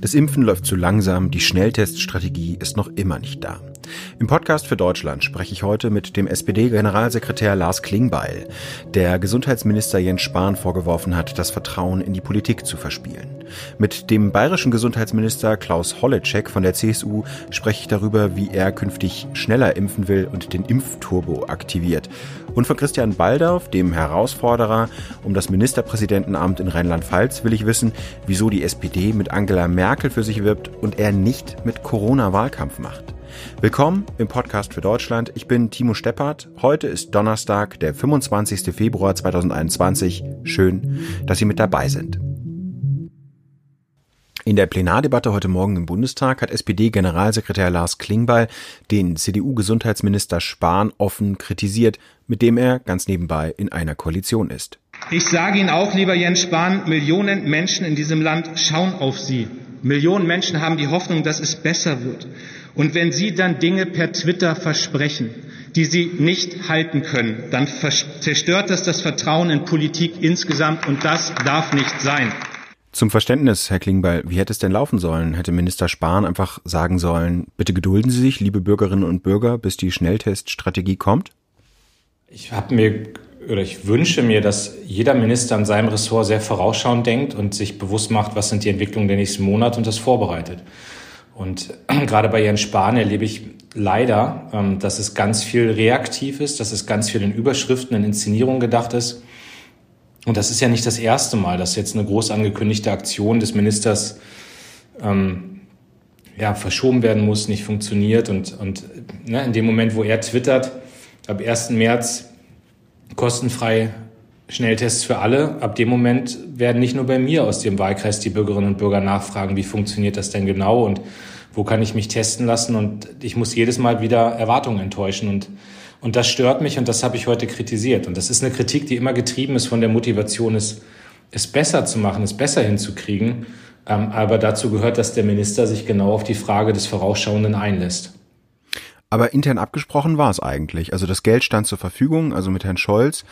Das Impfen läuft zu langsam, die Schnellteststrategie ist noch immer nicht da. Im Podcast für Deutschland spreche ich heute mit dem SPD-Generalsekretär Lars Klingbeil, der Gesundheitsminister Jens Spahn vorgeworfen hat, das Vertrauen in die Politik zu verspielen. Mit dem bayerischen Gesundheitsminister Klaus Holleczek von der CSU spreche ich darüber, wie er künftig schneller impfen will und den Impfturbo aktiviert. Und von Christian Baldorf, dem Herausforderer um das Ministerpräsidentenamt in Rheinland-Pfalz, will ich wissen, wieso die SPD mit Angela Merkel für sich wirbt und er nicht mit Corona Wahlkampf macht. Willkommen im Podcast für Deutschland. Ich bin Timo Steppert. Heute ist Donnerstag, der 25. Februar 2021. Schön, dass Sie mit dabei sind. In der Plenardebatte heute Morgen im Bundestag hat SPD-Generalsekretär Lars Klingbeil den CDU-Gesundheitsminister Spahn offen kritisiert, mit dem er ganz nebenbei in einer Koalition ist. Ich sage Ihnen auch, lieber Jens Spahn, Millionen Menschen in diesem Land schauen auf Sie. Millionen Menschen haben die Hoffnung, dass es besser wird. Und wenn Sie dann Dinge per Twitter versprechen, die Sie nicht halten können, dann zerstört das das Vertrauen in Politik insgesamt und das darf nicht sein. Zum Verständnis, Herr Klingbeil, wie hätte es denn laufen sollen? Hätte Minister Spahn einfach sagen sollen, bitte gedulden Sie sich, liebe Bürgerinnen und Bürger, bis die Schnellteststrategie kommt? Ich habe mir oder ich wünsche mir, dass jeder Minister in seinem Ressort sehr vorausschauend denkt und sich bewusst macht, was sind die Entwicklungen der nächsten Monate und das vorbereitet. Und gerade bei Jens Spahn erlebe ich leider, ähm, dass es ganz viel reaktiv ist, dass es ganz viel in Überschriften, in Inszenierungen gedacht ist und das ist ja nicht das erste Mal, dass jetzt eine groß angekündigte Aktion des Ministers ähm, ja, verschoben werden muss, nicht funktioniert. Und, und ne, in dem Moment, wo er twittert, ab 1. März kostenfrei Schnelltests für alle, ab dem Moment werden nicht nur bei mir aus dem Wahlkreis die Bürgerinnen und Bürger nachfragen, wie funktioniert das denn genau und wo kann ich mich testen lassen. Und ich muss jedes Mal wieder Erwartungen enttäuschen. Und und das stört mich und das habe ich heute kritisiert. Und das ist eine Kritik, die immer getrieben ist von der Motivation, es, es besser zu machen, es besser hinzukriegen. Ähm, aber dazu gehört, dass der Minister sich genau auf die Frage des Vorausschauenden einlässt. Aber intern abgesprochen war es eigentlich. Also das Geld stand zur Verfügung, also mit Herrn Scholz,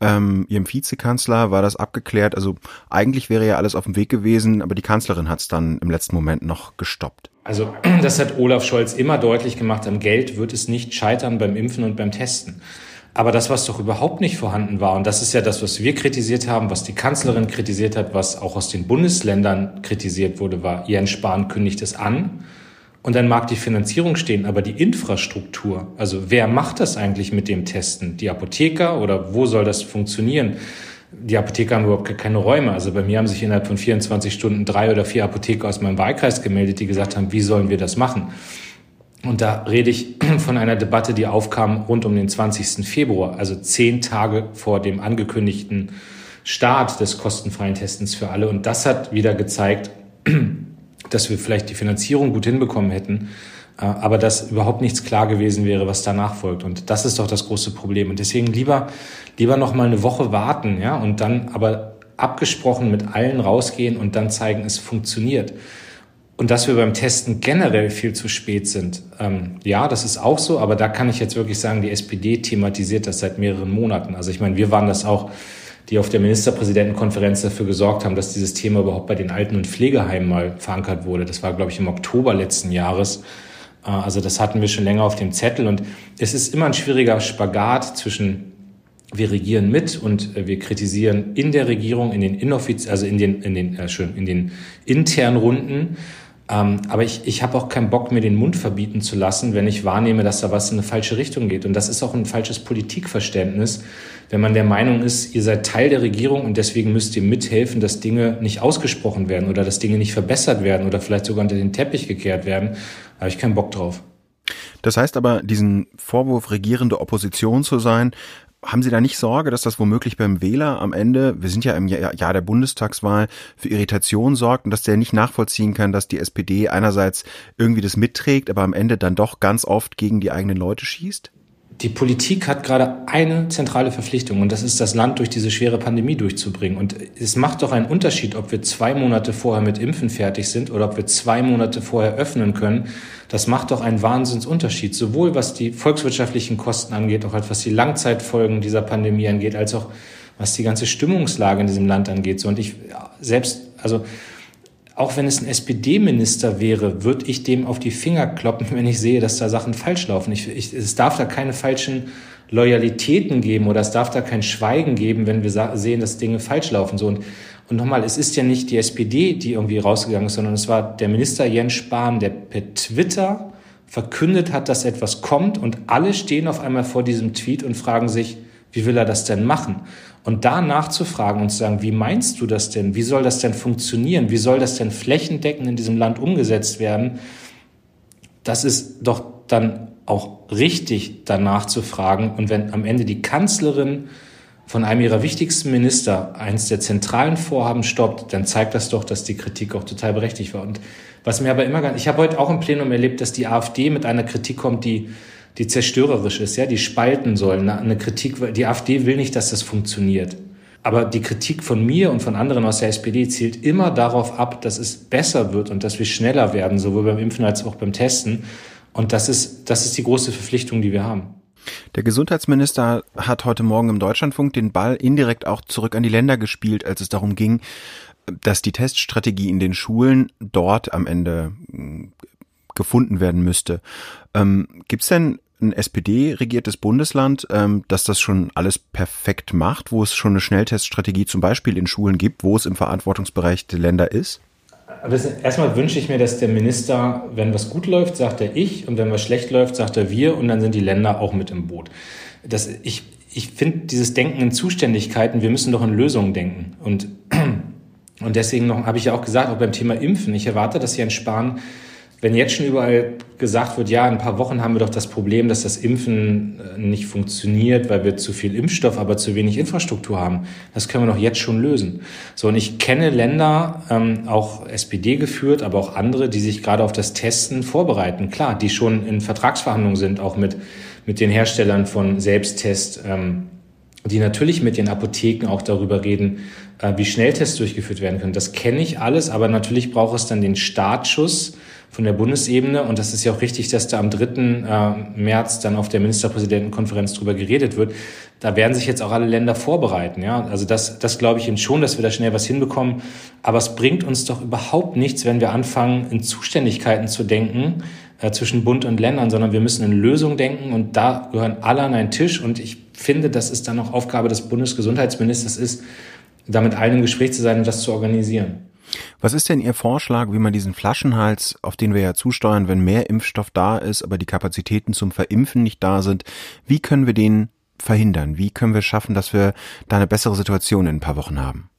ähm, ihrem Vizekanzler, war das abgeklärt. Also eigentlich wäre ja alles auf dem Weg gewesen, aber die Kanzlerin hat es dann im letzten Moment noch gestoppt. Also das hat Olaf Scholz immer deutlich gemacht, am Geld wird es nicht scheitern beim Impfen und beim Testen. Aber das, was doch überhaupt nicht vorhanden war, und das ist ja das, was wir kritisiert haben, was die Kanzlerin kritisiert hat, was auch aus den Bundesländern kritisiert wurde, war, Jens Spahn kündigt es an. Und dann mag die Finanzierung stehen, aber die Infrastruktur, also wer macht das eigentlich mit dem Testen? Die Apotheker oder wo soll das funktionieren? die Apotheker haben überhaupt keine Räume. Also bei mir haben sich innerhalb von 24 Stunden drei oder vier Apotheker aus meinem Wahlkreis gemeldet, die gesagt haben, wie sollen wir das machen? Und da rede ich von einer Debatte, die aufkam rund um den 20. Februar, also zehn Tage vor dem angekündigten Start des kostenfreien Testens für alle. Und das hat wieder gezeigt, dass wir vielleicht die Finanzierung gut hinbekommen hätten, äh, aber dass überhaupt nichts klar gewesen wäre, was danach folgt. Und das ist doch das große Problem. Und deswegen lieber, lieber noch mal eine Woche warten, ja, und dann aber abgesprochen mit allen rausgehen und dann zeigen, es funktioniert. Und dass wir beim Testen generell viel zu spät sind. Ähm, ja, das ist auch so, aber da kann ich jetzt wirklich sagen, die SPD thematisiert das seit mehreren Monaten. Also ich meine, wir waren das auch, die auf der Ministerpräsidentenkonferenz dafür gesorgt haben, dass dieses Thema überhaupt bei den Alten- und Pflegeheimen mal verankert wurde. Das war, glaube ich, im Oktober letzten Jahres. Äh, also das hatten wir schon länger auf dem Zettel und es ist immer ein schwieriger Spagat zwischen wir regieren mit und äh, wir kritisieren in der Regierung, in den inoffiz also in den, in den, äh, schön, in den internen Runden. Ähm, aber ich, ich habe auch keinen Bock, mir den Mund verbieten zu lassen, wenn ich wahrnehme, dass da was in eine falsche Richtung geht. Und das ist auch ein falsches Politikverständnis, wenn man der Meinung ist, ihr seid Teil der Regierung und deswegen müsst ihr mithelfen, dass Dinge nicht ausgesprochen werden oder dass Dinge nicht verbessert werden oder vielleicht sogar unter den Teppich gekehrt werden. Da habe ich keinen Bock drauf. Das heißt aber, diesen Vorwurf, regierende Opposition zu sein, haben Sie da nicht Sorge, dass das womöglich beim Wähler am Ende, wir sind ja im Jahr der Bundestagswahl, für Irritation sorgt und dass der nicht nachvollziehen kann, dass die SPD einerseits irgendwie das mitträgt, aber am Ende dann doch ganz oft gegen die eigenen Leute schießt? Die Politik hat gerade eine zentrale Verpflichtung und das ist, das Land durch diese schwere Pandemie durchzubringen. Und es macht doch einen Unterschied, ob wir zwei Monate vorher mit Impfen fertig sind oder ob wir zwei Monate vorher öffnen können. Das macht doch einen Wahnsinnsunterschied, sowohl was die volkswirtschaftlichen Kosten angeht, auch was die Langzeitfolgen dieser Pandemie angeht, als auch was die ganze Stimmungslage in diesem Land angeht. So, und ich selbst, also auch wenn es ein SPD-Minister wäre, würde ich dem auf die Finger kloppen, wenn ich sehe, dass da Sachen falsch laufen. Ich, ich, es darf da keine falschen Loyalitäten geben oder es darf da kein Schweigen geben, wenn wir sehen, dass Dinge falsch laufen. So und, und nochmal, es ist ja nicht die SPD, die irgendwie rausgegangen ist, sondern es war der Minister Jens Spahn, der per Twitter verkündet hat, dass etwas kommt und alle stehen auf einmal vor diesem Tweet und fragen sich, wie will er das denn machen? Und da nachzufragen und zu sagen, wie meinst du das denn? Wie soll das denn funktionieren? Wie soll das denn flächendeckend in diesem Land umgesetzt werden? Das ist doch dann auch richtig, danach zu fragen. Und wenn am Ende die Kanzlerin von einem ihrer wichtigsten Minister eins der zentralen Vorhaben stoppt, dann zeigt das doch, dass die Kritik auch total berechtigt war. Und was mir aber immer, ganz, ich habe heute auch im Plenum erlebt, dass die AfD mit einer Kritik kommt, die die zerstörerisch ist, ja, die spalten soll. Eine Kritik, die AfD will nicht, dass das funktioniert. Aber die Kritik von mir und von anderen aus der SPD zielt immer darauf ab, dass es besser wird und dass wir schneller werden, sowohl beim Impfen als auch beim Testen. Und das ist, das ist die große Verpflichtung, die wir haben. Der Gesundheitsminister hat heute Morgen im Deutschlandfunk den Ball indirekt auch zurück an die Länder gespielt, als es darum ging, dass die Teststrategie in den Schulen dort am Ende gefunden werden müsste. Ähm, Gibt es denn ein SPD-regiertes Bundesland, ähm, das das schon alles perfekt macht, wo es schon eine Schnellteststrategie zum Beispiel in Schulen gibt, wo es im Verantwortungsbereich der Länder ist? Erstmal wünsche ich mir, dass der Minister, wenn was gut läuft, sagt er ich und wenn was schlecht läuft, sagt er wir und dann sind die Länder auch mit im Boot. Das, ich ich finde dieses Denken in Zuständigkeiten, wir müssen doch in Lösungen denken. Und, und deswegen habe ich ja auch gesagt, auch beim Thema Impfen, ich erwarte, dass Jens Spahn wenn jetzt schon überall gesagt wird, ja, in ein paar Wochen haben wir doch das Problem, dass das Impfen äh, nicht funktioniert, weil wir zu viel Impfstoff, aber zu wenig Infrastruktur haben. Das können wir doch jetzt schon lösen. So, und ich kenne Länder, ähm, auch SPD geführt, aber auch andere, die sich gerade auf das Testen vorbereiten. Klar, die schon in Vertragsverhandlungen sind, auch mit, mit den Herstellern von Selbsttest, ähm, die natürlich mit den Apotheken auch darüber reden, äh, wie Schnelltests durchgeführt werden können. Das kenne ich alles, aber natürlich braucht es dann den Startschuss, von der Bundesebene. Und das ist ja auch richtig, dass da am 3. Äh, März dann auf der Ministerpräsidentenkonferenz drüber geredet wird. Da werden sich jetzt auch alle Länder vorbereiten. Ja, also das, das glaube ich schon, dass wir da schnell was hinbekommen. Aber es bringt uns doch überhaupt nichts, wenn wir anfangen, in Zuständigkeiten zu denken äh, zwischen Bund und Ländern, sondern wir müssen in Lösungen denken und da gehören alle an einen Tisch. Und ich finde, dass es dann auch Aufgabe des Bundesgesundheitsministers ist, da mit allen im Gespräch zu sein und das zu organisieren. Was ist denn Ihr Vorschlag, wie man diesen Flaschenhals, auf den wir ja zusteuern, wenn mehr Impfstoff da ist, aber die Kapazitäten zum Verimpfen nicht da sind, wie können wir den verhindern? Wie können wir schaffen, dass wir da eine bessere Situation in ein paar Wochen haben?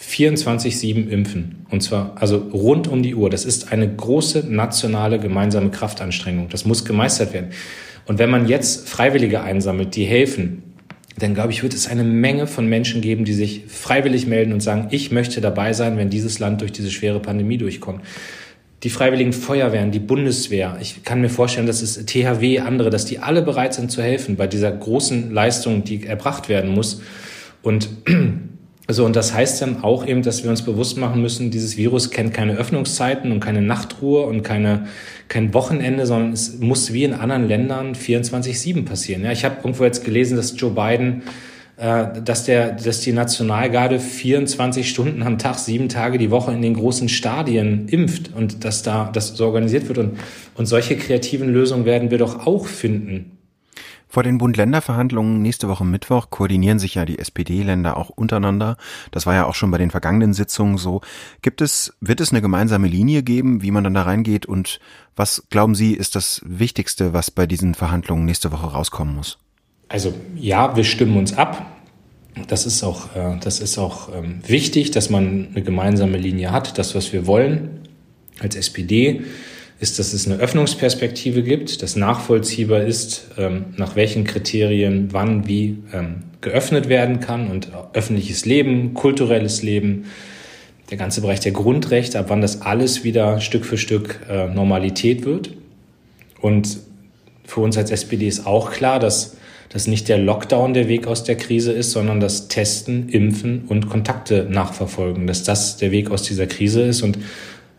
24-7 impfen. Und zwar also rund um die Uhr. Das ist eine große nationale gemeinsame Kraftanstrengung. Das muss gemeistert werden. Und wenn man jetzt Freiwillige einsammelt, die helfen, dann glaube ich, wird es eine Menge von Menschen geben, die sich freiwillig melden und sagen, ich möchte dabei sein, wenn dieses Land durch diese schwere Pandemie durchkommt. Die freiwilligen Feuerwehren, die Bundeswehr, ich kann mir vorstellen, dass es THW, andere, dass die alle bereit sind zu helfen bei dieser großen Leistung, die erbracht werden muss. Und so, und das heißt dann auch eben, dass wir uns bewusst machen müssen, dieses Virus kennt keine Öffnungszeiten und keine Nachtruhe und keine, kein Wochenende, sondern es muss wie in anderen Ländern 24-7 passieren. Ja, ich habe irgendwo jetzt gelesen, dass Joe Biden, äh, dass, der, dass die Nationalgarde 24 Stunden am Tag, sieben Tage die Woche in den großen Stadien impft und dass da das so organisiert wird. Und, und solche kreativen Lösungen werden wir doch auch finden. Vor den Bund-Länder-Verhandlungen nächste Woche Mittwoch koordinieren sich ja die SPD-Länder auch untereinander. Das war ja auch schon bei den vergangenen Sitzungen so. Gibt es, wird es eine gemeinsame Linie geben, wie man dann da reingeht? Und was glauben Sie, ist das Wichtigste, was bei diesen Verhandlungen nächste Woche rauskommen muss? Also ja, wir stimmen uns ab. Das ist auch, äh, das ist auch ähm, wichtig, dass man eine gemeinsame Linie hat, das, was wir wollen als SPD ist, dass es eine Öffnungsperspektive gibt, dass nachvollziehbar ist, ähm, nach welchen Kriterien wann wie ähm, geöffnet werden kann und öffentliches Leben, kulturelles Leben, der ganze Bereich der Grundrechte, ab wann das alles wieder Stück für Stück äh, Normalität wird. Und für uns als SPD ist auch klar, dass dass nicht der Lockdown der Weg aus der Krise ist, sondern das Testen, Impfen und Kontakte nachverfolgen, dass das der Weg aus dieser Krise ist. Und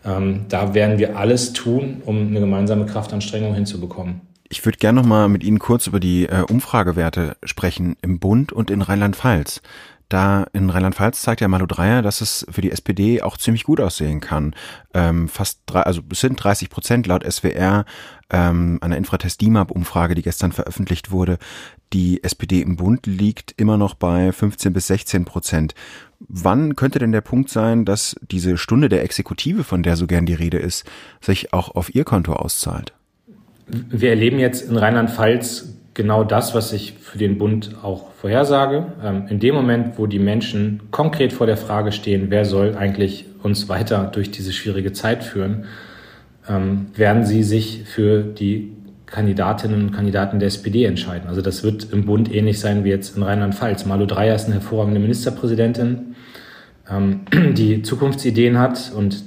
ähm, da werden wir alles tun, um eine gemeinsame Kraftanstrengung hinzubekommen. Ich würde gerne noch mal mit Ihnen kurz über die äh, Umfragewerte sprechen im Bund und in Rheinland-Pfalz. Da in Rheinland-Pfalz zeigt ja Malu Dreyer, dass es für die SPD auch ziemlich gut aussehen kann. Ähm, fast drei, also es sind 30 Prozent laut SWR ähm, einer Infratest DIMAP-Umfrage, die gestern veröffentlicht wurde. Die SPD im Bund liegt immer noch bei 15 bis 16 Prozent. Wann könnte denn der Punkt sein, dass diese Stunde der Exekutive, von der so gern die Rede ist, sich auch auf ihr Konto auszahlt? Wir erleben jetzt in Rheinland-Pfalz genau das, was ich für den Bund auch vorhersage. Ähm, in dem Moment, wo die Menschen konkret vor der Frage stehen, wer soll eigentlich uns weiter durch diese schwierige Zeit führen, ähm, werden sie sich für die Kandidatinnen und Kandidaten der SPD entscheiden. Also das wird im Bund ähnlich sein wie jetzt in Rheinland-Pfalz. Malu Dreyer ist eine hervorragende Ministerpräsidentin, ähm, die Zukunftsideen hat und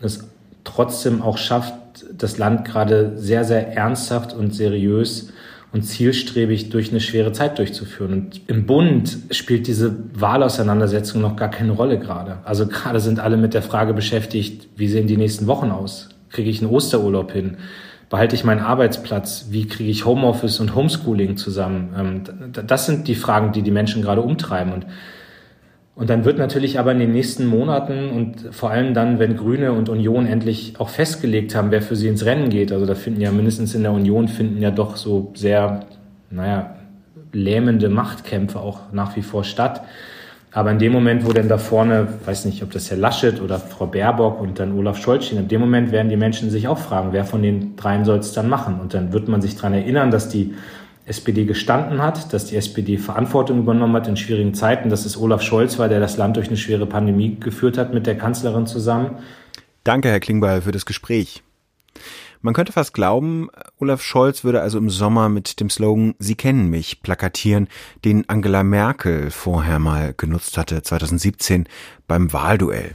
es trotzdem auch schafft, das Land gerade sehr, sehr ernsthaft und seriös und zielstrebig durch eine schwere Zeit durchzuführen. Und im Bund spielt diese Wahlauseinandersetzung noch gar keine Rolle gerade. Also gerade sind alle mit der Frage beschäftigt, wie sehen die nächsten Wochen aus? Kriege ich einen Osterurlaub hin? Behalte ich meinen Arbeitsplatz? Wie kriege ich Homeoffice und Homeschooling zusammen? Ähm, das sind die Fragen, die die Menschen gerade umtreiben. Und und dann wird natürlich aber in den nächsten Monaten und vor allem dann, wenn Grüne und Union endlich auch festgelegt haben, wer für sie ins Rennen geht, also da finden ja mindestens in der Union finden ja doch so sehr, naja, lähmende Machtkämpfe auch nach wie vor statt. Aber in dem Moment, wo denn da vorne, weiß nicht, ob das Herr Laschet oder Frau Baerbock und dann Olaf Scholz stehen, in dem Moment werden die Menschen sich auch fragen, wer von den dreien soll es dann machen? Und dann wird man sich daran erinnern, dass die SPD gestanden hat, dass die SPD Verantwortung übernommen hat in schwierigen Zeiten, dass es Olaf Scholz war, der das Land durch eine schwere Pandemie geführt hat mit der Kanzlerin zusammen. Danke, Herr Klingbeil, für das Gespräch. Man könnte fast glauben, Olaf Scholz würde also im Sommer mit dem Slogan Sie kennen mich plakatieren, den Angela Merkel vorher mal genutzt hatte, 2017 beim Wahlduell.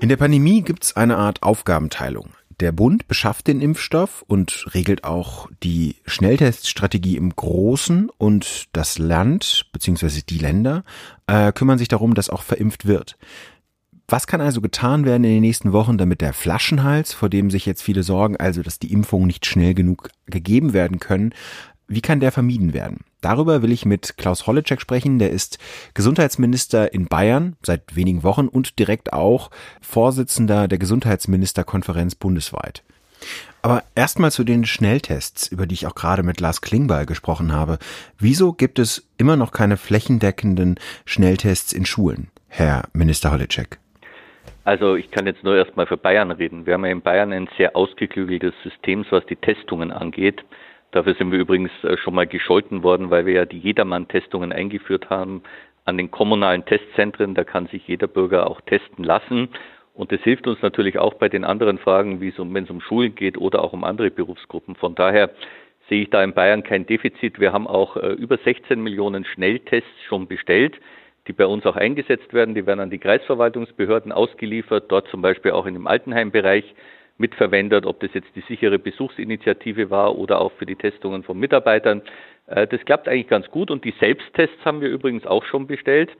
In der Pandemie gibt es eine Art Aufgabenteilung. Der Bund beschafft den Impfstoff und regelt auch die Schnellteststrategie im Großen und das Land bzw. die Länder äh, kümmern sich darum, dass auch verimpft wird. Was kann also getan werden in den nächsten Wochen, damit der Flaschenhals, vor dem sich jetzt viele sorgen, also dass die Impfungen nicht schnell genug gegeben werden können, wie kann der vermieden werden? Darüber will ich mit Klaus Holleczek sprechen. Der ist Gesundheitsminister in Bayern seit wenigen Wochen und direkt auch Vorsitzender der Gesundheitsministerkonferenz bundesweit. Aber erstmal zu den Schnelltests, über die ich auch gerade mit Lars Klingbeil gesprochen habe. Wieso gibt es immer noch keine flächendeckenden Schnelltests in Schulen, Herr Minister Holleczek? Also ich kann jetzt nur erstmal für Bayern reden. Wir haben ja in Bayern ein sehr ausgeklügeltes System, was die Testungen angeht. Dafür sind wir übrigens äh, schon mal gescholten worden, weil wir ja die Jedermann-Testungen eingeführt haben an den kommunalen Testzentren. Da kann sich jeder Bürger auch testen lassen. Und das hilft uns natürlich auch bei den anderen Fragen, wie es um, wenn es um Schulen geht oder auch um andere Berufsgruppen. Von daher sehe ich da in Bayern kein Defizit. Wir haben auch äh, über 16 Millionen Schnelltests schon bestellt, die bei uns auch eingesetzt werden. Die werden an die Kreisverwaltungsbehörden ausgeliefert, dort zum Beispiel auch in dem Altenheimbereich mitverwendet, ob das jetzt die sichere Besuchsinitiative war oder auch für die Testungen von Mitarbeitern. Äh, das klappt eigentlich ganz gut und die Selbsttests haben wir übrigens auch schon bestellt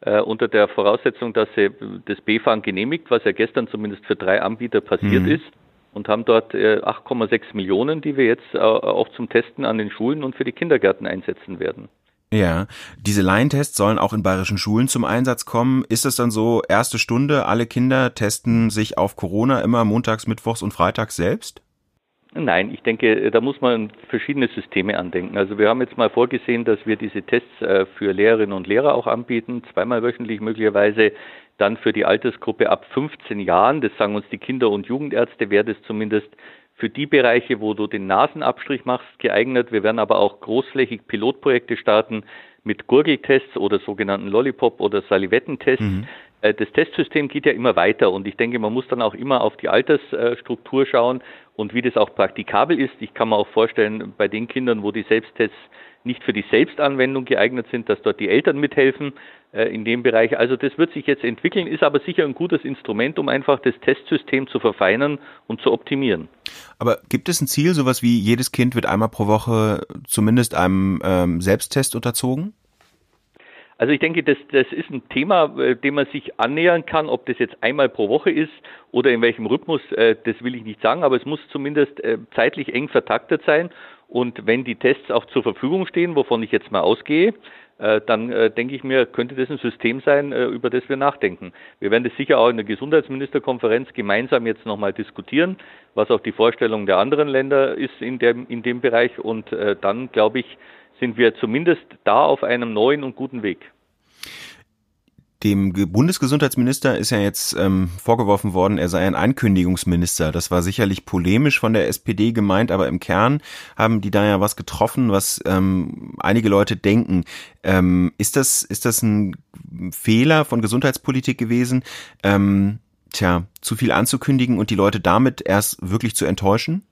äh, unter der Voraussetzung, dass sie das BfArM genehmigt, was ja gestern zumindest für drei Anbieter passiert mhm. ist und haben dort 8,6 äh, Millionen, die wir jetzt auch zum Testen an den Schulen und für die Kindergärten einsetzen werden. Ja, diese Laientests sollen auch in bayerischen Schulen zum Einsatz kommen. Ist es dann so, erste Stunde, alle Kinder testen sich auf Corona immer montags, mittwochs und freitags selbst? Nein, ich denke, da muss man verschiedene Systeme andenken. Also wir haben jetzt mal vorgesehen, dass wir diese Tests äh, für Lehrerinnen und Lehrer auch anbieten, zweimal wöchentlich möglicherweise. Dann für die Altersgruppe ab 15 Jahren, das sagen uns die Kinder- und Jugendärzte, wäre das zumindest für die Bereiche, wo du den Nasenabstrich machst, geeignet. Wir werden aber auch großflächig Pilotprojekte starten mit Gurgeltests oder sogenannten Lollipop- oder Salivettentests. Mhm. Äh, das Testsystem geht ja immer weiter und ich denke, man muss dann auch immer auf die Altersstruktur schauen und wie das auch praktikabel ist. Ich kann mir auch vorstellen, bei den Kindern, wo die Selbsttests nicht für die Selbstanwendung geeignet sind, dass dort die Eltern mithelfen äh, in dem Bereich. Also das wird sich jetzt entwickeln, ist aber sicher ein gutes Instrument, um einfach das Testsystem zu verfeinern und zu optimieren. Aber gibt es ein Ziel, sowas wie jedes Kind wird einmal pro Woche zumindest einem ähm, Selbsttest unterzogen? Also ich denke, das, das ist ein Thema, äh, dem man sich annähern kann. Ob das jetzt einmal pro Woche ist oder in welchem Rhythmus, äh, das will ich nicht sagen, aber es muss zumindest äh, zeitlich eng vertaktet sein. Und wenn die Tests auch zur Verfügung stehen, wovon ich jetzt mal ausgehe, äh, dann äh, denke ich mir, könnte das ein System sein, äh, über das wir nachdenken. Wir werden das sicher auch in der Gesundheitsministerkonferenz gemeinsam jetzt nochmal diskutieren, was auch die Vorstellung der anderen Länder ist in dem, in dem Bereich. Und dann, glaube ich, sind wir zumindest da auf einem neuen und guten Weg. Dem Bundesgesundheitsminister ist ja jetzt ähm, vorgeworfen worden, er sei ein Ankündigungsminister. Das war sicherlich polemisch von der SPD gemeint, aber im Kern haben die da ja was getroffen, was ähm, einige Leute denken. Ähm, ist das ist das ein Fehler von Gesundheitspolitik gewesen? Ähm, tja, zu viel anzukündigen und die Leute damit erst wirklich zu enttäuschen?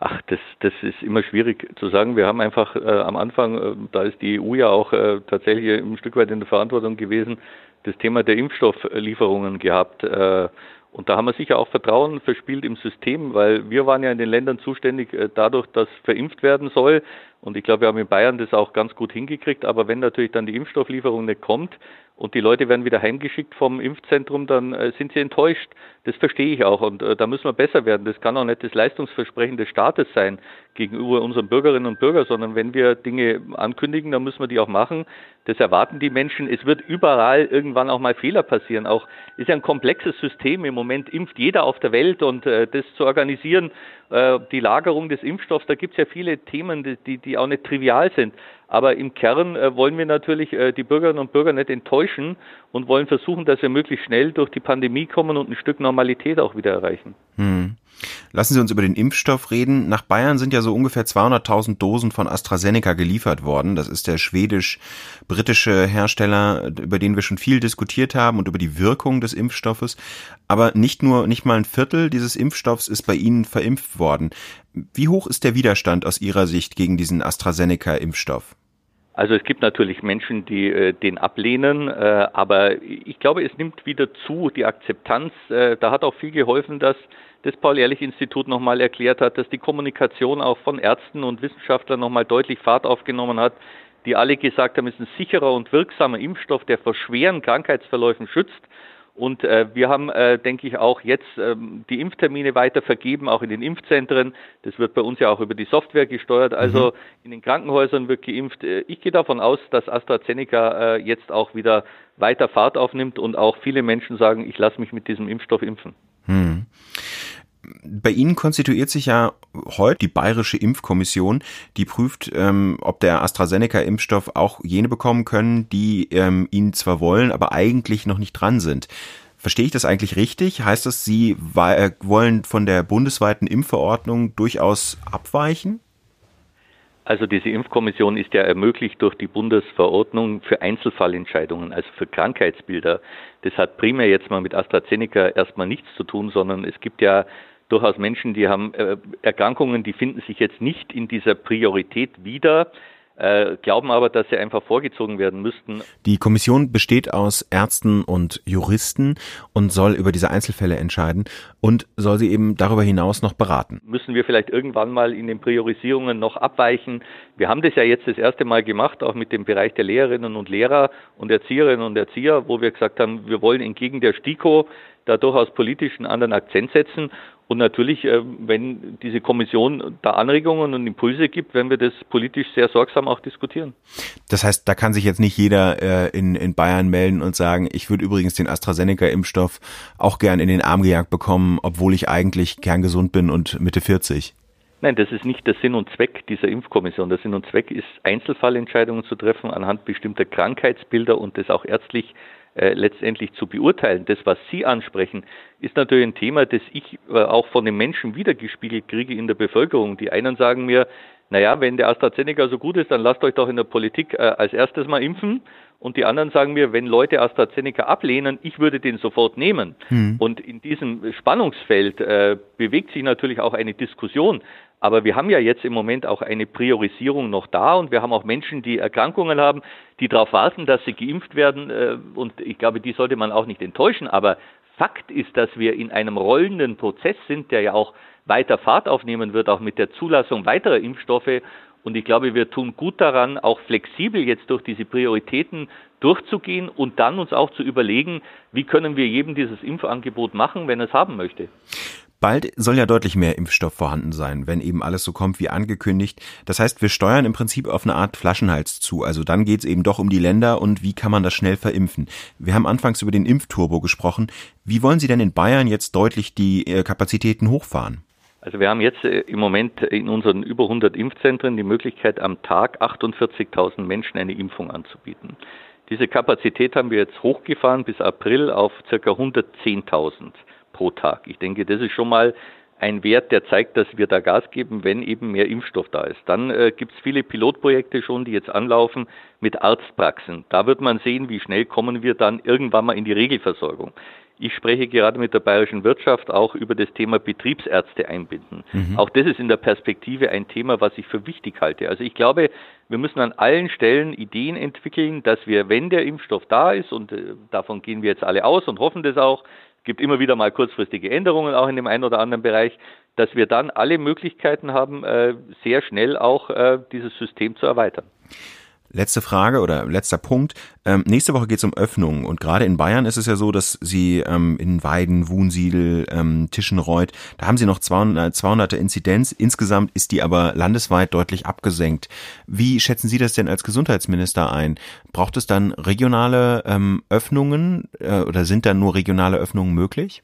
Ach, das, das ist immer schwierig zu sagen. Wir haben einfach äh, am Anfang, äh, da ist die EU ja auch äh, tatsächlich ein Stück weit in der Verantwortung gewesen, das Thema der Impfstofflieferungen gehabt. Äh, und da haben wir sicher auch Vertrauen verspielt im System, weil wir waren ja in den Ländern zuständig äh, dadurch, dass verimpft werden soll. Und ich glaube, wir haben in Bayern das auch ganz gut hingekriegt. Aber wenn natürlich dann die Impfstofflieferung nicht kommt, und die Leute werden wieder heimgeschickt vom Impfzentrum, dann äh, sind sie enttäuscht. Das verstehe ich auch und da müssen wir besser werden. Das kann auch nicht das Leistungsversprechen des Staates sein gegenüber unseren Bürgerinnen und Bürgern, sondern wenn wir Dinge ankündigen, dann müssen wir die auch machen. Das erwarten die Menschen. Es wird überall irgendwann auch mal Fehler passieren. Auch ist ja ein komplexes System. Im Moment impft jeder auf der Welt und äh, das zu organisieren, äh, die Lagerung des Impfstoffs, da gibt es ja viele Themen, die, die auch nicht trivial sind. Aber im Kern äh, wollen wir natürlich äh, die Bürgerinnen und Bürger nicht enttäuschen und wollen versuchen, dass wir möglichst schnell durch die Pandemie kommen und ein Stück Normalität auch wieder erreichen. Hm. Lassen Sie uns über den Impfstoff reden. Nach Bayern sind ja so ungefähr 200.000 Dosen von AstraZeneca geliefert worden. Das ist der schwedisch-britische Hersteller, über den wir schon viel diskutiert haben und über die Wirkung des Impfstoffes. Aber nicht nur, nicht mal ein Viertel dieses Impfstoffs ist bei Ihnen verimpft worden. Wie hoch ist der Widerstand aus Ihrer Sicht gegen diesen AstraZeneca-Impfstoff? Also es gibt natürlich Menschen, die äh, den ablehnen, äh, aber ich glaube, es nimmt wieder zu, die Akzeptanz. Äh, da hat auch viel geholfen, dass das Paul-Ehrlich-Institut nochmal erklärt hat, dass die Kommunikation auch von Ärzten und Wissenschaftlern nochmal deutlich Fahrt aufgenommen hat, die alle gesagt haben, es ist ein sicherer und wirksamer Impfstoff, der vor schweren Krankheitsverläufen schützt. Und äh, wir haben, äh, denke ich, auch jetzt ähm, die Impftermine weiter vergeben, auch in den Impfzentren. Das wird bei uns ja auch über die Software gesteuert. Also mhm. in den Krankenhäusern wird geimpft. Äh, ich gehe davon aus, dass AstraZeneca äh, jetzt auch wieder weiter Fahrt aufnimmt und auch viele Menschen sagen, ich lasse mich mit diesem Impfstoff impfen. Mhm. Bei Ihnen konstituiert sich ja heute die Bayerische Impfkommission, die prüft, ähm, ob der AstraZeneca-Impfstoff auch jene bekommen können, die ähm, ihn zwar wollen, aber eigentlich noch nicht dran sind. Verstehe ich das eigentlich richtig? Heißt das, Sie äh, wollen von der bundesweiten Impfverordnung durchaus abweichen? Also diese Impfkommission ist ja ermöglicht durch die Bundesverordnung für Einzelfallentscheidungen, also für Krankheitsbilder. Das hat primär jetzt mal mit AstraZeneca erstmal nichts zu tun, sondern es gibt ja durchaus Menschen, die haben äh, Erkrankungen, die finden sich jetzt nicht in dieser Priorität wieder, äh, glauben aber, dass sie einfach vorgezogen werden müssten. Die Kommission besteht aus Ärzten und Juristen und soll über diese Einzelfälle entscheiden und soll sie eben darüber hinaus noch beraten. Müssen wir vielleicht irgendwann mal in den Priorisierungen noch abweichen? Wir haben das ja jetzt das erste Mal gemacht, auch mit dem Bereich der Lehrerinnen und Lehrer und Erzieherinnen und Erzieher, wo wir gesagt haben, wir wollen entgegen der STIKO da durchaus politisch einen anderen Akzent setzen und natürlich, äh, wenn diese Kommission da Anregungen und Impulse gibt, werden wir das politisch sehr sorgsam auch diskutieren. Das heißt, da kann sich jetzt nicht jeder äh, in, in Bayern melden und sagen, ich würde übrigens den AstraZeneca-Impfstoff auch gern in den Arm gejagt bekommen, obwohl ich eigentlich kerngesund bin und Mitte 40. Nein, das ist nicht der Sinn und Zweck dieser Impfkommission. Der Sinn und Zweck ist, Einzelfallentscheidungen zu treffen anhand bestimmter Krankheitsbilder und das auch ärztlich äh, letztendlich zu beurteilen. Das, was Sie ansprechen, ist natürlich ein Thema, das ich äh, auch von den Menschen wiedergespiegelt kriege in der Bevölkerung. Die einen sagen mir, naja, wenn der AstraZeneca so gut ist, dann lasst euch doch in der Politik äh, als erstes mal impfen. Und die anderen sagen mir, wenn Leute AstraZeneca ablehnen, ich würde den sofort nehmen. Hm. Und in diesem Spannungsfeld äh, bewegt sich natürlich auch eine Diskussion. Aber wir haben ja jetzt im Moment auch eine Priorisierung noch da und wir haben auch Menschen, die Erkrankungen haben, die darauf warten, dass sie geimpft werden. Äh, und ich glaube, die sollte man auch nicht enttäuschen. Aber Fakt ist, dass wir in einem rollenden Prozess sind, der ja auch weiter Fahrt aufnehmen wird, auch mit der Zulassung weiterer Impfstoffe. Und ich glaube, wir tun gut daran, auch flexibel jetzt durch diese Prioritäten durchzugehen und dann uns auch zu überlegen, wie können wir jedem dieses Impfangebot machen, wenn er es haben möchte. Bald soll ja deutlich mehr Impfstoff vorhanden sein, wenn eben alles so kommt wie angekündigt. Das heißt, wir steuern im Prinzip auf eine Art Flaschenhals zu. Also dann geht es eben doch um die Länder und wie kann man das schnell verimpfen. Wir haben anfangs über den Impfturbo gesprochen. Wie wollen Sie denn in Bayern jetzt deutlich die äh, Kapazitäten hochfahren? Also wir haben jetzt äh, im Moment in unseren über 100 Impfzentren die Möglichkeit, am Tag 48.000 Menschen eine Impfung anzubieten. Diese Kapazität haben wir jetzt hochgefahren bis April auf ca. 110.000 pro Tag. Ich denke, das ist schon mal ein Wert, der zeigt, dass wir da Gas geben, wenn eben mehr Impfstoff da ist. Dann äh, gibt es viele Pilotprojekte schon, die jetzt anlaufen mit Arztpraxen. Da wird man sehen, wie schnell kommen wir dann irgendwann mal in die Regelversorgung. Ich spreche gerade mit der bayerischen Wirtschaft auch über das Thema Betriebsärzte einbinden. Mhm. Auch das ist in der Perspektive ein Thema, was ich für wichtig halte. Also ich glaube, wir müssen an allen Stellen Ideen entwickeln, dass wir, wenn der Impfstoff da ist, und äh, davon gehen wir jetzt alle aus und hoffen das auch, gibt immer wieder mal kurzfristige Änderungen auch in dem einen oder anderen Bereich, dass wir dann alle Möglichkeiten haben, äh, sehr schnell auch äh, dieses System zu erweitern. Letzte Frage oder letzter Punkt. Ähm, nächste Woche geht es um Öffnungen und gerade in Bayern ist es ja so, dass Sie ähm, in Weiden, Wunsiedel, ähm, Tischenreuth, da haben Sie noch 200, 200er Inzidenz. Insgesamt ist die aber landesweit deutlich abgesenkt. Wie schätzen Sie das denn als Gesundheitsminister ein? Braucht es dann regionale ähm, Öffnungen äh, oder sind dann nur regionale Öffnungen möglich?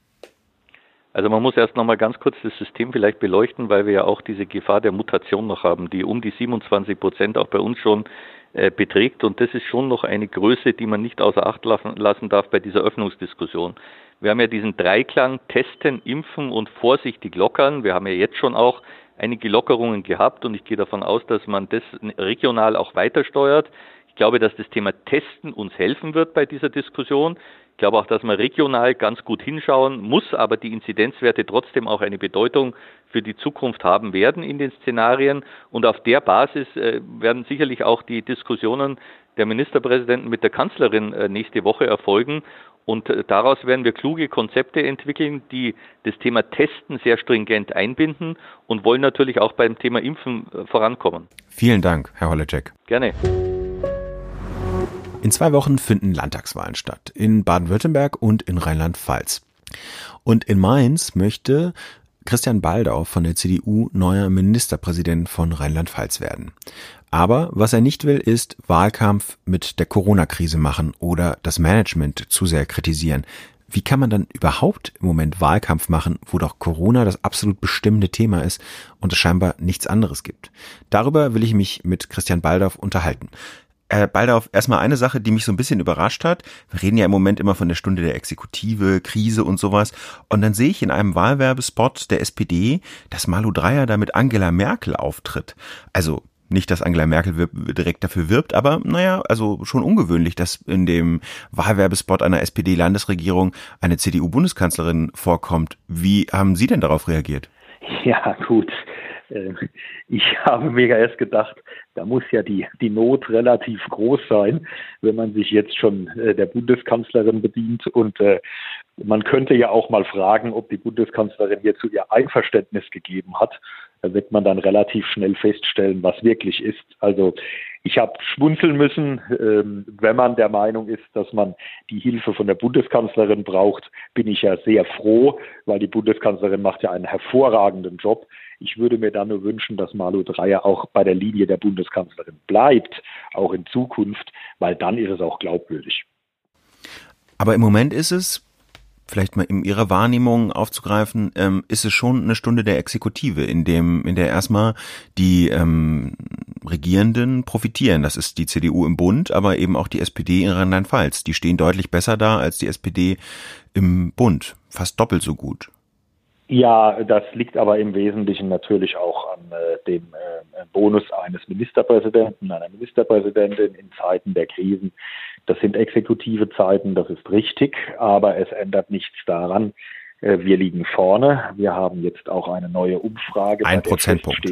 Also man muss erst nochmal ganz kurz das System vielleicht beleuchten, weil wir ja auch diese Gefahr der Mutation noch haben, die um die 27 Prozent auch bei uns schon äh, beträgt. Und das ist schon noch eine Größe, die man nicht außer Acht lassen, lassen darf bei dieser Öffnungsdiskussion. Wir haben ja diesen Dreiklang Testen, Impfen und vorsichtig lockern. Wir haben ja jetzt schon auch einige Lockerungen gehabt und ich gehe davon aus, dass man das regional auch weiter steuert. Ich glaube, dass das Thema Testen uns helfen wird bei dieser Diskussion. Ich glaube auch, dass man regional ganz gut hinschauen muss, aber die Inzidenzwerte trotzdem auch eine Bedeutung für die Zukunft haben werden in den Szenarien. Und auf der Basis äh, werden sicherlich auch die Diskussionen der Ministerpräsidenten mit der Kanzlerin äh, nächste Woche erfolgen. Und äh, daraus werden wir kluge Konzepte entwickeln, die das Thema Testen sehr stringent einbinden und wollen natürlich auch beim Thema Impfen vorankommen. Vielen Dank, Herr Holleczek. Gerne. In zwei Wochen finden Landtagswahlen statt, in Baden-Württemberg und in Rheinland-Pfalz. Und in Mainz möchte Christian Baldau von der CDU neuer Ministerpräsident von Rheinland-Pfalz werden. Aber was er nicht will, ist Wahlkampf mit der Corona-Krise machen oder das Management zu sehr kritisieren. Wie kann man dann überhaupt im Moment Wahlkampf machen, wo doch Corona das absolut bestimmende Thema ist und es scheinbar nichts anderes gibt? Darüber will ich mich mit Christian Baldauf unterhalten. Herr Baldauf, erstmal eine Sache, die mich so ein bisschen überrascht hat. Wir reden ja im Moment immer von der Stunde der Exekutive, Krise und sowas. Und dann sehe ich in einem Wahlwerbespot der SPD, dass Malu Dreyer da mit Angela Merkel auftritt. Also nicht, dass Angela Merkel direkt dafür wirbt, aber naja, also schon ungewöhnlich, dass in dem Wahlwerbespot einer SPD-Landesregierung eine CDU-Bundeskanzlerin vorkommt. Wie haben Sie denn darauf reagiert? Ja, gut. Äh, ich habe mir erst gedacht, da muss ja die, die Not relativ groß sein, wenn man sich jetzt schon äh, der Bundeskanzlerin bedient. Und äh, man könnte ja auch mal fragen, ob die Bundeskanzlerin hierzu ihr Einverständnis gegeben hat. Da wird man dann relativ schnell feststellen, was wirklich ist. Also ich habe schmunzeln müssen, ähm, wenn man der Meinung ist, dass man die Hilfe von der Bundeskanzlerin braucht, bin ich ja sehr froh, weil die Bundeskanzlerin macht ja einen hervorragenden Job. Ich würde mir da nur wünschen, dass Malu Dreyer auch bei der Linie der Bundeskanzlerin bleibt, auch in Zukunft, weil dann ist es auch glaubwürdig. Aber im Moment ist es, vielleicht mal in Ihrer Wahrnehmung aufzugreifen, ähm, ist es schon eine Stunde der Exekutive, in dem, in der erstmal die ähm, Regierenden profitieren. Das ist die CDU im Bund, aber eben auch die SPD in Rheinland-Pfalz. Die stehen deutlich besser da als die SPD im Bund. Fast doppelt so gut. Ja, das liegt aber im Wesentlichen natürlich auch an äh, dem äh, Bonus eines Ministerpräsidenten, einer Ministerpräsidentin in Zeiten der Krisen. Das sind exekutive Zeiten, das ist richtig, aber es ändert nichts daran. Äh, wir liegen vorne. Wir haben jetzt auch eine neue Umfrage. Ein Prozentpunkt.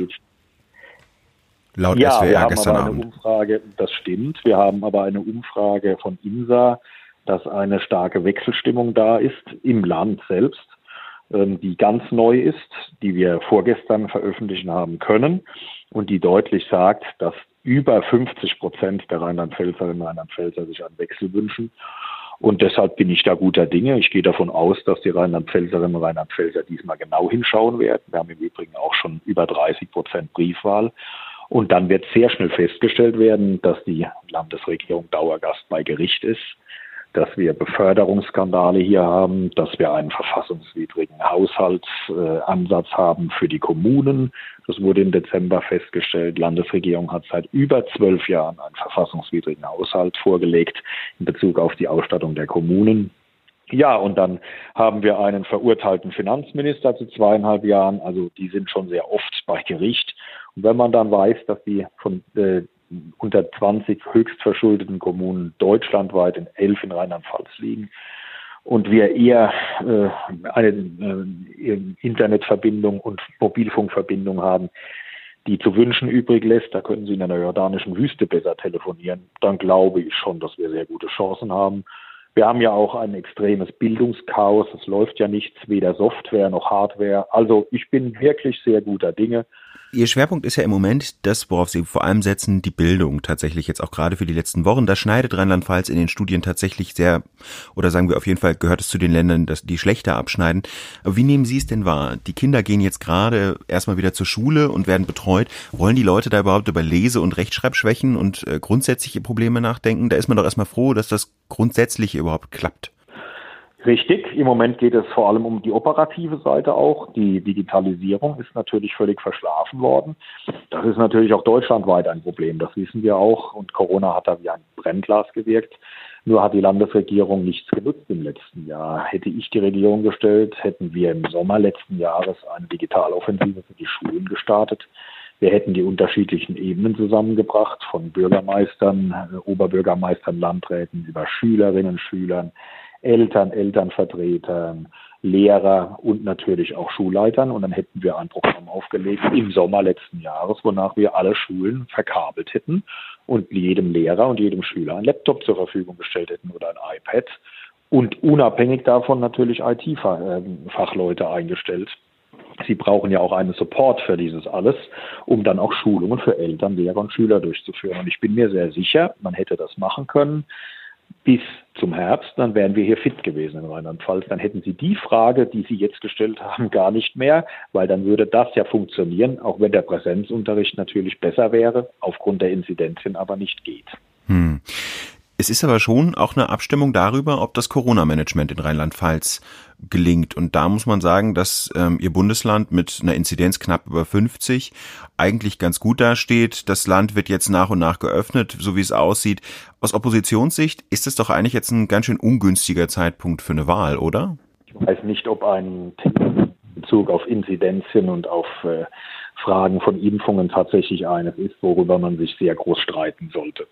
Laut ja, SWR wir haben gestern aber eine Abend. Umfrage, das stimmt. Wir haben aber eine Umfrage von INSA, dass eine starke Wechselstimmung da ist im Land selbst. Ähm, die ganz neu ist, die wir vorgestern veröffentlichen haben können und die deutlich sagt, dass über 50 Prozent der Rheinland-Pfälzerinnen und Rheinland-Pfälzer sich einen Wechsel wünschen. Und deshalb bin ich da guter Dinge. Ich gehe davon aus, dass die Rheinland-Pfälzerinnen und Rheinland-Pfälzer diesmal genau hinschauen werden. Wir haben im Übrigen auch schon über 30 Prozent Briefwahl. Und dann wird sehr schnell festgestellt werden, dass die Landesregierung Dauergast bei Gericht ist dass wir Beförderungsskandale hier haben, dass wir einen verfassungswidrigen Haushaltsansatz haben für die Kommunen. Das wurde im Dezember festgestellt. Die Landesregierung hat seit über zwölf Jahren einen verfassungswidrigen Haushalt vorgelegt in Bezug auf die Ausstattung der Kommunen. Ja, und dann haben wir einen verurteilten Finanzminister zu zweieinhalb Jahren. Also die sind schon sehr oft bei Gericht. Und wenn man dann weiß, dass die von äh, unter 20 höchst verschuldeten Kommunen deutschlandweit in elf in Rheinland-Pfalz liegen. Und wir eher äh, eine äh, Internetverbindung und Mobilfunkverbindung haben, die zu wünschen übrig lässt, da können Sie in einer jordanischen Wüste besser telefonieren, dann glaube ich schon, dass wir sehr gute Chancen haben. Wir haben ja auch ein extremes Bildungschaos. Es läuft ja nichts, weder Software noch Hardware. Also ich bin wirklich sehr guter Dinge. Ihr Schwerpunkt ist ja im Moment das, worauf Sie vor allem setzen, die Bildung tatsächlich jetzt auch gerade für die letzten Wochen. Da schneidet Rheinland-Pfalz in den Studien tatsächlich sehr, oder sagen wir auf jeden Fall, gehört es zu den Ländern, dass die schlechter abschneiden. Aber wie nehmen Sie es denn wahr? Die Kinder gehen jetzt gerade erstmal wieder zur Schule und werden betreut. Wollen die Leute da überhaupt über Lese- und Rechtschreibschwächen und äh, grundsätzliche Probleme nachdenken? Da ist man doch erstmal froh, dass das Grundsätzliche überhaupt klappt. Richtig, im Moment geht es vor allem um die operative Seite auch. Die Digitalisierung ist natürlich völlig verschlafen worden. Das ist natürlich auch deutschlandweit ein Problem, das wissen wir auch. Und Corona hat da wie ein Brennglas gewirkt. Nur hat die Landesregierung nichts genutzt im letzten Jahr. Hätte ich die Regierung gestellt, hätten wir im Sommer letzten Jahres eine Digitaloffensive für die Schulen gestartet. Wir hätten die unterschiedlichen Ebenen zusammengebracht, von Bürgermeistern, äh, Oberbürgermeistern, Landräten über Schülerinnen, Schülern, Eltern, Elternvertretern, Lehrer und natürlich auch Schulleitern. Und dann hätten wir ein Programm aufgelegt im Sommer letzten Jahres, wonach wir alle Schulen verkabelt hätten und jedem Lehrer und jedem Schüler ein Laptop zur Verfügung gestellt hätten oder ein iPad und unabhängig davon natürlich IT-Fachleute eingestellt. Sie brauchen ja auch einen Support für dieses alles, um dann auch Schulungen für Eltern, Lehrer und Schüler durchzuführen. Und ich bin mir sehr sicher, man hätte das machen können bis zum Herbst, dann wären wir hier fit gewesen in Rheinland-Pfalz. Dann hätten Sie die Frage, die Sie jetzt gestellt haben, gar nicht mehr, weil dann würde das ja funktionieren, auch wenn der Präsenzunterricht natürlich besser wäre, aufgrund der Inzidenzien aber nicht geht. Hm. Es ist aber schon auch eine Abstimmung darüber, ob das Corona-Management in Rheinland-Pfalz gelingt. Und da muss man sagen, dass ähm, Ihr Bundesland mit einer Inzidenz knapp über 50 eigentlich ganz gut dasteht. Das Land wird jetzt nach und nach geöffnet, so wie es aussieht. Aus Oppositionssicht ist es doch eigentlich jetzt ein ganz schön ungünstiger Zeitpunkt für eine Wahl, oder? Ich weiß nicht, ob ein Bezug auf Inzidenzien und auf äh, Fragen von Impfungen tatsächlich eines ist, worüber man sich sehr groß streiten sollte.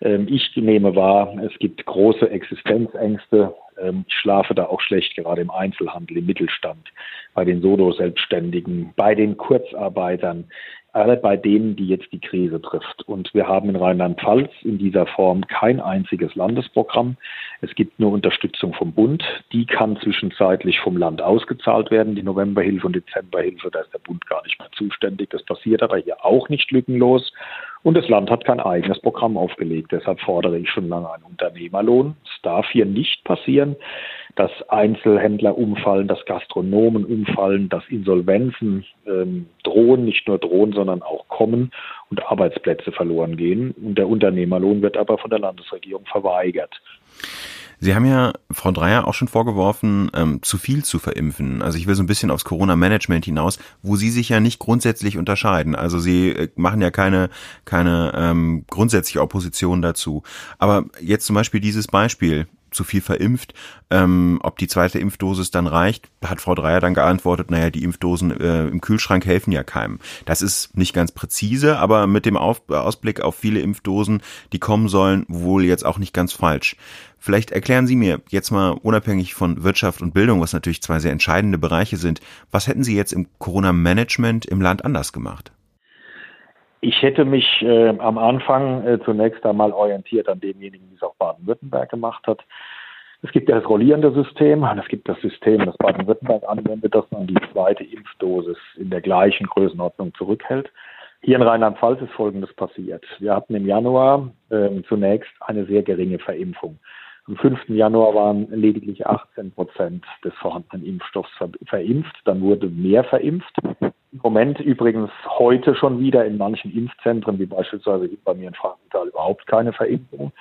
Ähm, ich nehme wahr, es gibt große Existenzängste. Ähm, ich schlafe da auch schlecht, gerade im Einzelhandel, im Mittelstand, bei den Solo-Selbstständigen, bei den Kurzarbeitern alle bei denen, die jetzt die Krise trifft. Und wir haben in Rheinland-Pfalz in dieser Form kein einziges Landesprogramm. Es gibt nur Unterstützung vom Bund. Die kann zwischenzeitlich vom Land ausgezahlt werden, die Novemberhilfe und Dezemberhilfe. Da ist der Bund gar nicht mehr zuständig. Das passiert aber hier auch nicht lückenlos. Und das Land hat kein eigenes Programm aufgelegt. Deshalb fordere ich schon lange einen Unternehmerlohn. Es darf hier nicht passieren, dass Einzelhändler umfallen, dass Gastronomen umfallen, dass Insolvenzen ähm, drohen, nicht nur drohen, sondern auch kommen und Arbeitsplätze verloren gehen. Und der Unternehmerlohn wird aber von der Landesregierung verweigert. Sie haben ja Frau Dreier auch schon vorgeworfen, ähm, zu viel zu verimpfen. Also ich will so ein bisschen aufs Corona-Management hinaus, wo Sie sich ja nicht grundsätzlich unterscheiden. Also Sie äh, machen ja keine, keine ähm, grundsätzliche Opposition dazu. Aber jetzt zum Beispiel dieses Beispiel, zu viel verimpft. Ähm, ob die zweite Impfdosis dann reicht, hat Frau Dreier dann geantwortet, naja, die Impfdosen äh, im Kühlschrank helfen ja keinem. Das ist nicht ganz präzise, aber mit dem auf Ausblick auf viele Impfdosen, die kommen sollen, wohl jetzt auch nicht ganz falsch. Vielleicht erklären Sie mir jetzt mal unabhängig von Wirtschaft und Bildung, was natürlich zwei sehr entscheidende Bereiche sind, was hätten Sie jetzt im Corona-Management im Land anders gemacht? Ich hätte mich äh, am Anfang äh, zunächst einmal orientiert an demjenigen, wie es auch Baden-Württemberg gemacht hat. Es gibt ja das rollierende System es gibt das System, das Baden-Württemberg anwendet, dass man die zweite Impfdosis in der gleichen Größenordnung zurückhält. Hier in Rheinland-Pfalz ist Folgendes passiert. Wir hatten im Januar äh, zunächst eine sehr geringe Verimpfung. Am 5. Januar waren lediglich 18 Prozent des vorhandenen Impfstoffs verimpft. Dann wurde mehr verimpft. Im Moment übrigens heute schon wieder in manchen Impfzentren, wie beispielsweise bei mir in Frankenthal, überhaupt keine Verimpfung.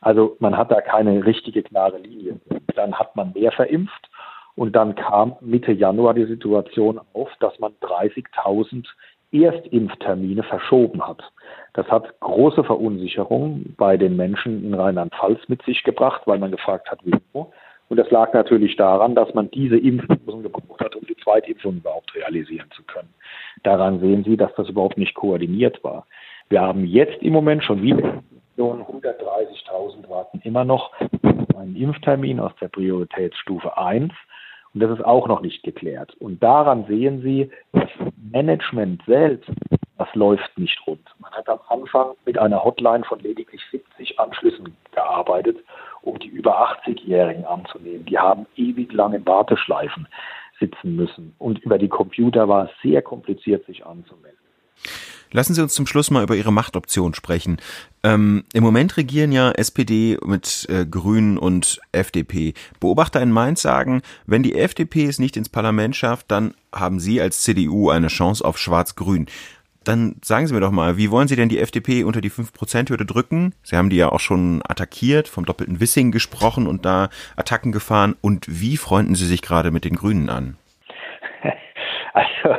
Also man hat da keine richtige klare Linie. Dann hat man mehr verimpft und dann kam Mitte Januar die Situation auf, dass man 30.000 Erstimpftermine verschoben hat. Das hat große Verunsicherung bei den Menschen in Rheinland-Pfalz mit sich gebracht, weil man gefragt hat, wieso. Und das lag natürlich daran, dass man diese Impfdosen gebraucht hat, um die Zweitimpfung überhaupt realisieren zu können. Daran sehen Sie, dass das überhaupt nicht koordiniert war. Wir haben jetzt im Moment schon wieder 130.000 warten immer noch einen Impftermin aus der Prioritätsstufe 1. Und das ist auch noch nicht geklärt. Und daran sehen Sie, das Management selbst, das läuft nicht rund. Man hat am Anfang mit einer Hotline von lediglich 70 Anschlüssen gearbeitet, um die über 80-Jährigen anzunehmen. Die haben ewig lange Warteschleifen sitzen müssen. Und über die Computer war es sehr kompliziert, sich anzumelden. Lassen Sie uns zum Schluss mal über Ihre Machtoption sprechen. Ähm, Im Moment regieren ja SPD mit äh, Grünen und FDP. Beobachter in Mainz sagen, wenn die FDP es nicht ins Parlament schafft, dann haben Sie als CDU eine Chance auf Schwarz-Grün. Dann sagen Sie mir doch mal, wie wollen Sie denn die FDP unter die 5%-Hürde drücken? Sie haben die ja auch schon attackiert, vom doppelten Wissing gesprochen und da Attacken gefahren. Und wie freunden Sie sich gerade mit den Grünen an? Also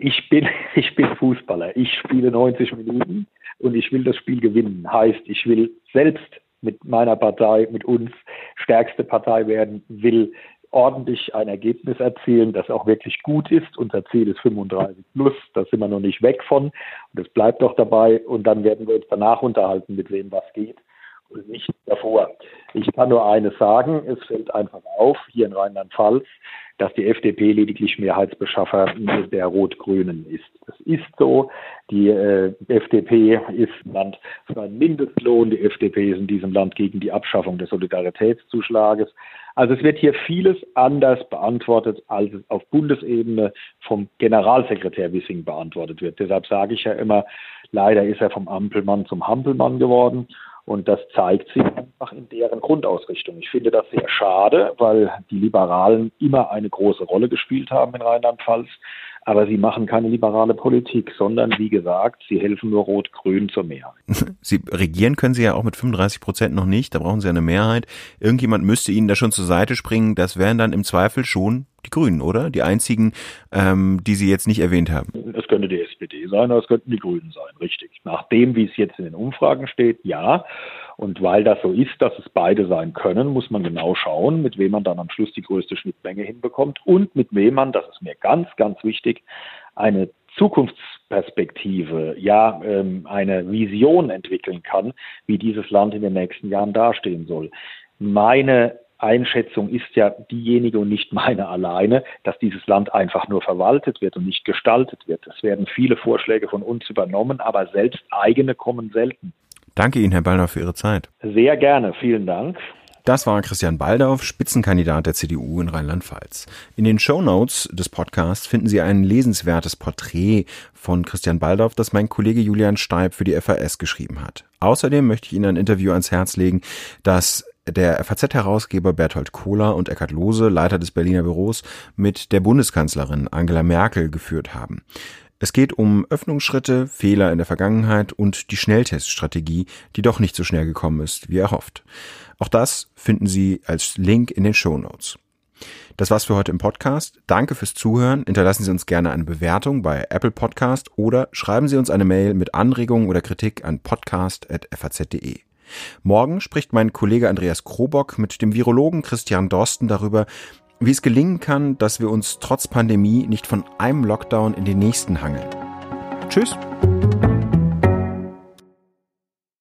ich bin, ich bin Fußballer. Ich spiele 90 Minuten und ich will das Spiel gewinnen. Heißt, ich will selbst mit meiner Partei, mit uns stärkste Partei werden, will ordentlich ein Ergebnis erzielen, das auch wirklich gut ist. Unser Ziel ist 35 plus, da sind wir noch nicht weg von. Und das bleibt doch dabei. Und dann werden wir uns danach unterhalten, mit wem was geht nicht davor. Ich kann nur eines sagen, es fällt einfach auf, hier in Rheinland-Pfalz, dass die FDP lediglich Mehrheitsbeschaffer der Rot-Grünen ist. Das ist so. Die äh, FDP ist ein Land für einen Mindestlohn. Die FDP ist in diesem Land gegen die Abschaffung des Solidaritätszuschlages. Also es wird hier vieles anders beantwortet, als es auf Bundesebene vom Generalsekretär Wissing beantwortet wird. Deshalb sage ich ja immer, leider ist er vom Ampelmann zum Hampelmann geworden. Und das zeigt sich einfach in deren Grundausrichtung. Ich finde das sehr schade, weil die Liberalen immer eine große Rolle gespielt haben in Rheinland-Pfalz. Aber sie machen keine liberale Politik, sondern wie gesagt, sie helfen nur Rot-Grün zur Mehrheit. Sie regieren können sie ja auch mit 35 Prozent noch nicht. Da brauchen sie eine Mehrheit. Irgendjemand müsste ihnen da schon zur Seite springen. Das wären dann im Zweifel schon die Grünen, oder? Die einzigen, ähm, die Sie jetzt nicht erwähnt haben. Es könnte die SPD sein, oder es könnten die Grünen sein, richtig. Nach dem, wie es jetzt in den Umfragen steht, ja. Und weil das so ist, dass es beide sein können, muss man genau schauen, mit wem man dann am Schluss die größte Schnittmenge hinbekommt und mit wem man, das ist mir ganz, ganz wichtig, eine Zukunftsperspektive, ja, ähm, eine Vision entwickeln kann, wie dieses Land in den nächsten Jahren dastehen soll. Meine Einschätzung ist ja diejenige und nicht meine alleine, dass dieses Land einfach nur verwaltet wird und nicht gestaltet wird. Es werden viele Vorschläge von uns übernommen, aber selbst eigene kommen selten. Danke Ihnen, Herr Ballner, für Ihre Zeit. Sehr gerne, vielen Dank. Das war Christian Baldauf, Spitzenkandidat der CDU in Rheinland-Pfalz. In den Show Notes des Podcasts finden Sie ein lesenswertes Porträt von Christian Baldauf, das mein Kollege Julian Steib für die FAS geschrieben hat. Außerdem möchte ich Ihnen ein Interview ans Herz legen, das der FAZ-Herausgeber Berthold Kohler und Eckhard Lohse, Leiter des Berliner Büros, mit der Bundeskanzlerin Angela Merkel geführt haben. Es geht um Öffnungsschritte, Fehler in der Vergangenheit und die Schnellteststrategie, die doch nicht so schnell gekommen ist, wie erhofft. Auch das finden Sie als Link in den Show Notes. Das war's für heute im Podcast. Danke fürs Zuhören. Hinterlassen Sie uns gerne eine Bewertung bei Apple Podcast oder schreiben Sie uns eine Mail mit Anregungen oder Kritik an podcast.faz.de. Morgen spricht mein Kollege Andreas Krobock mit dem Virologen Christian Dorsten darüber, wie es gelingen kann, dass wir uns trotz Pandemie nicht von einem Lockdown in den nächsten hangeln. Tschüss!